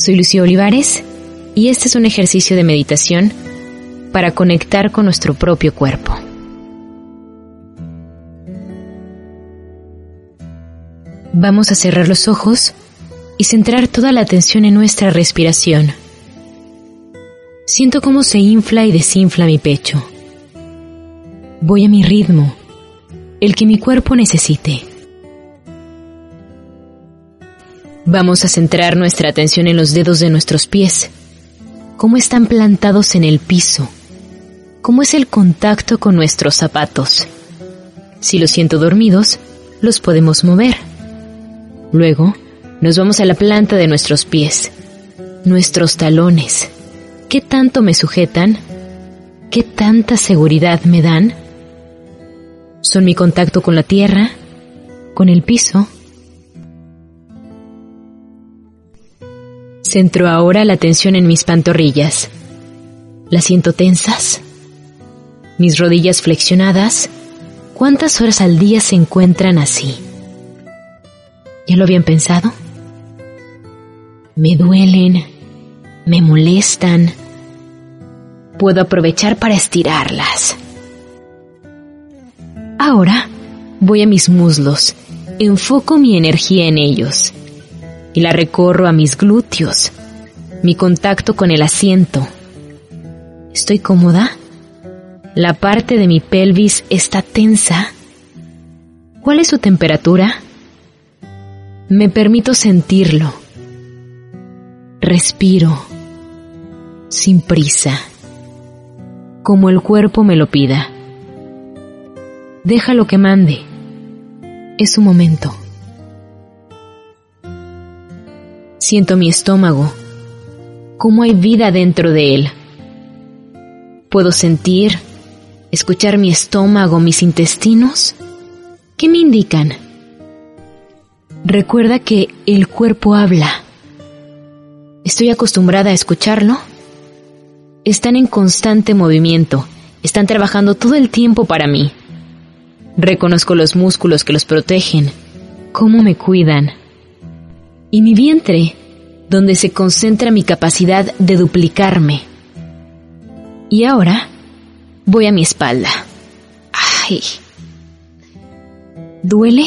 Soy Lucía Olivares y este es un ejercicio de meditación para conectar con nuestro propio cuerpo. Vamos a cerrar los ojos y centrar toda la atención en nuestra respiración. Siento cómo se infla y desinfla mi pecho. Voy a mi ritmo, el que mi cuerpo necesite. Vamos a centrar nuestra atención en los dedos de nuestros pies, cómo están plantados en el piso, cómo es el contacto con nuestros zapatos. Si los siento dormidos, los podemos mover. Luego, nos vamos a la planta de nuestros pies, nuestros talones. ¿Qué tanto me sujetan? ¿Qué tanta seguridad me dan? Son mi contacto con la tierra, con el piso. Centro ahora la atención en mis pantorrillas. ¿Las siento tensas? Mis rodillas flexionadas. ¿Cuántas horas al día se encuentran así? ¿Ya lo habían pensado? Me duelen, me molestan. Puedo aprovechar para estirarlas. Ahora voy a mis muslos, enfoco mi energía en ellos y la recorro a mis glúteos, mi contacto con el asiento. ¿Estoy cómoda? La parte de mi pelvis está tensa. ¿Cuál es su temperatura? Me permito sentirlo. Respiro, sin prisa, como el cuerpo me lo pida. Déjalo que mande. Es su momento. Siento mi estómago, cómo hay vida dentro de él. Puedo sentir, escuchar mi estómago, mis intestinos. ¿Qué me indican? Recuerda que el cuerpo habla. ¿Estoy acostumbrada a escucharlo? Están en constante movimiento, están trabajando todo el tiempo para mí. Reconozco los músculos que los protegen, cómo me cuidan. Y mi vientre donde se concentra mi capacidad de duplicarme. Y ahora voy a mi espalda. Ay. ¿Duele?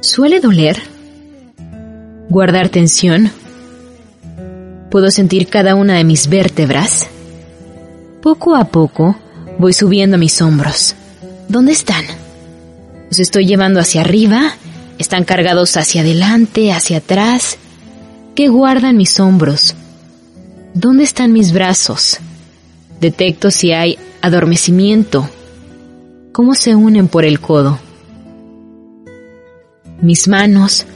¿Suele doler? ¿Guardar tensión? ¿Puedo sentir cada una de mis vértebras? Poco a poco voy subiendo mis hombros. ¿Dónde están? ¿Los estoy llevando hacia arriba? ¿Están cargados hacia adelante, hacia atrás? ¿Qué guardan mis hombros? ¿Dónde están mis brazos? Detecto si hay adormecimiento. ¿Cómo se unen por el codo? Mis manos,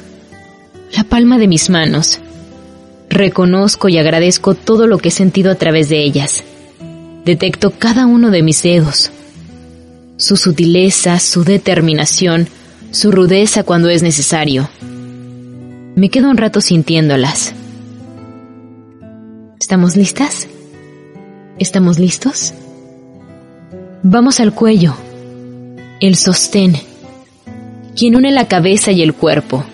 la palma de mis manos. Reconozco y agradezco todo lo que he sentido a través de ellas. Detecto cada uno de mis dedos, su sutileza, su determinación, su rudeza cuando es necesario. Me quedo un rato sintiéndolas. ¿Estamos listas? ¿Estamos listos? Vamos al cuello, el sostén, quien une la cabeza y el cuerpo.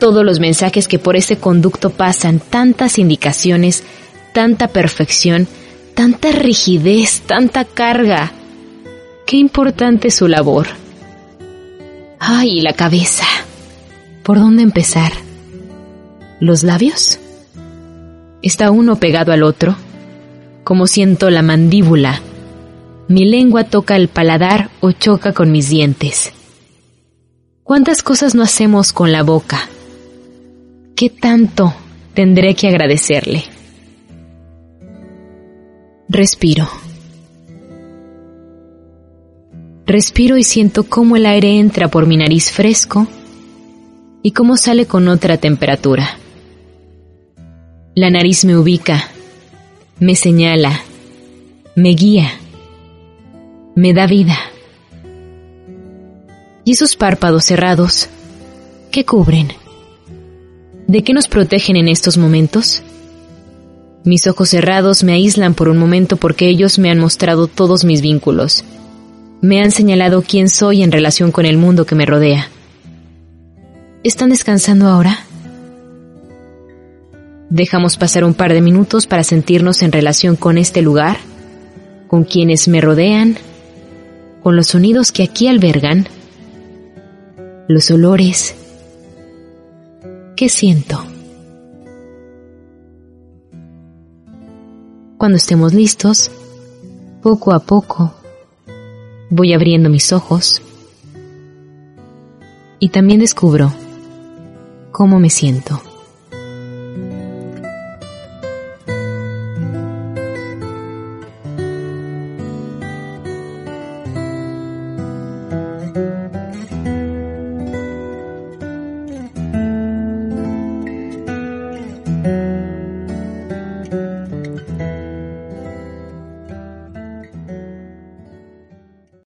Todos los mensajes que por ese conducto pasan, tantas indicaciones, tanta perfección, tanta rigidez, tanta carga. Qué importante su labor. Ay, la cabeza. ¿Por dónde empezar? ¿Los labios? ¿Está uno pegado al otro? Como siento la mandíbula. Mi lengua toca el paladar o choca con mis dientes. ¿Cuántas cosas no hacemos con la boca? ¿Qué tanto tendré que agradecerle? Respiro. Respiro y siento cómo el aire entra por mi nariz fresco y cómo sale con otra temperatura. La nariz me ubica, me señala, me guía, me da vida. ¿Y esos párpados cerrados, qué cubren? ¿De qué nos protegen en estos momentos? Mis ojos cerrados me aíslan por un momento porque ellos me han mostrado todos mis vínculos. Me han señalado quién soy en relación con el mundo que me rodea. ¿Están descansando ahora? Dejamos pasar un par de minutos para sentirnos en relación con este lugar, con quienes me rodean, con los sonidos que aquí albergan, los olores. ¿Qué siento? Cuando estemos listos, poco a poco, voy abriendo mis ojos y también descubro cómo me siento.